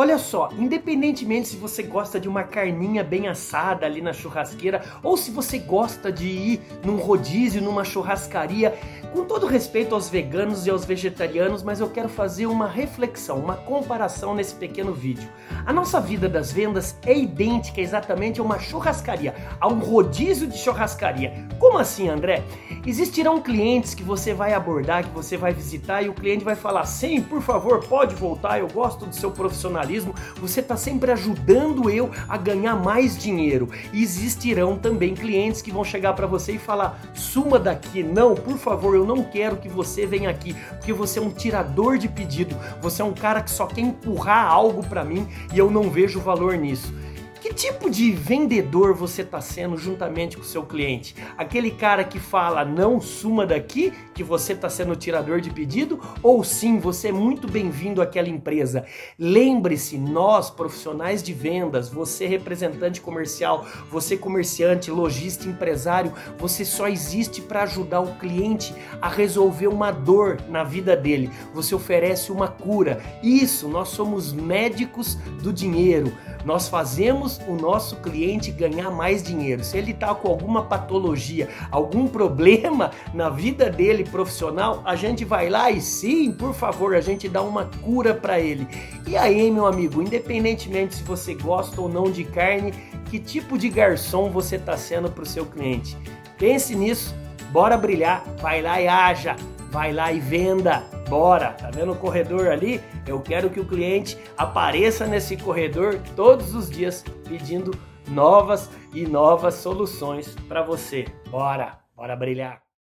Olha só, independentemente se você gosta de uma carninha bem assada ali na churrasqueira ou se você gosta de ir num rodízio, numa churrascaria, com todo respeito aos veganos e aos vegetarianos, mas eu quero fazer uma reflexão, uma comparação nesse pequeno vídeo. A nossa vida das vendas é idêntica exatamente a uma churrascaria, a um rodízio de churrascaria. Como assim, André? Existirão clientes que você vai abordar, que você vai visitar e o cliente vai falar: "Sim, por favor, pode voltar, eu gosto do seu profissionalismo você está sempre ajudando eu a ganhar mais dinheiro. E existirão também clientes que vão chegar para você e falar: suma daqui, não, por favor, eu não quero que você venha aqui, porque você é um tirador de pedido, você é um cara que só quer empurrar algo para mim e eu não vejo valor nisso. Que tipo de vendedor você está sendo juntamente com o seu cliente? Aquele cara que fala não suma daqui, que você está sendo tirador de pedido? Ou sim, você é muito bem-vindo àquela empresa? Lembre-se, nós profissionais de vendas, você representante comercial, você comerciante, lojista, empresário, você só existe para ajudar o cliente a resolver uma dor na vida dele. Você oferece uma cura. Isso, nós somos médicos do dinheiro. Nós fazemos o nosso cliente ganhar mais dinheiro. Se ele está com alguma patologia, algum problema na vida dele profissional, a gente vai lá e sim, por favor, a gente dá uma cura para ele. E aí, meu amigo, independentemente se você gosta ou não de carne, que tipo de garçom você está sendo para o seu cliente? Pense nisso, bora brilhar, vai lá e haja, vai lá e venda. Bora, tá vendo o corredor ali? Eu quero que o cliente apareça nesse corredor todos os dias pedindo novas e novas soluções para você. Bora, bora brilhar.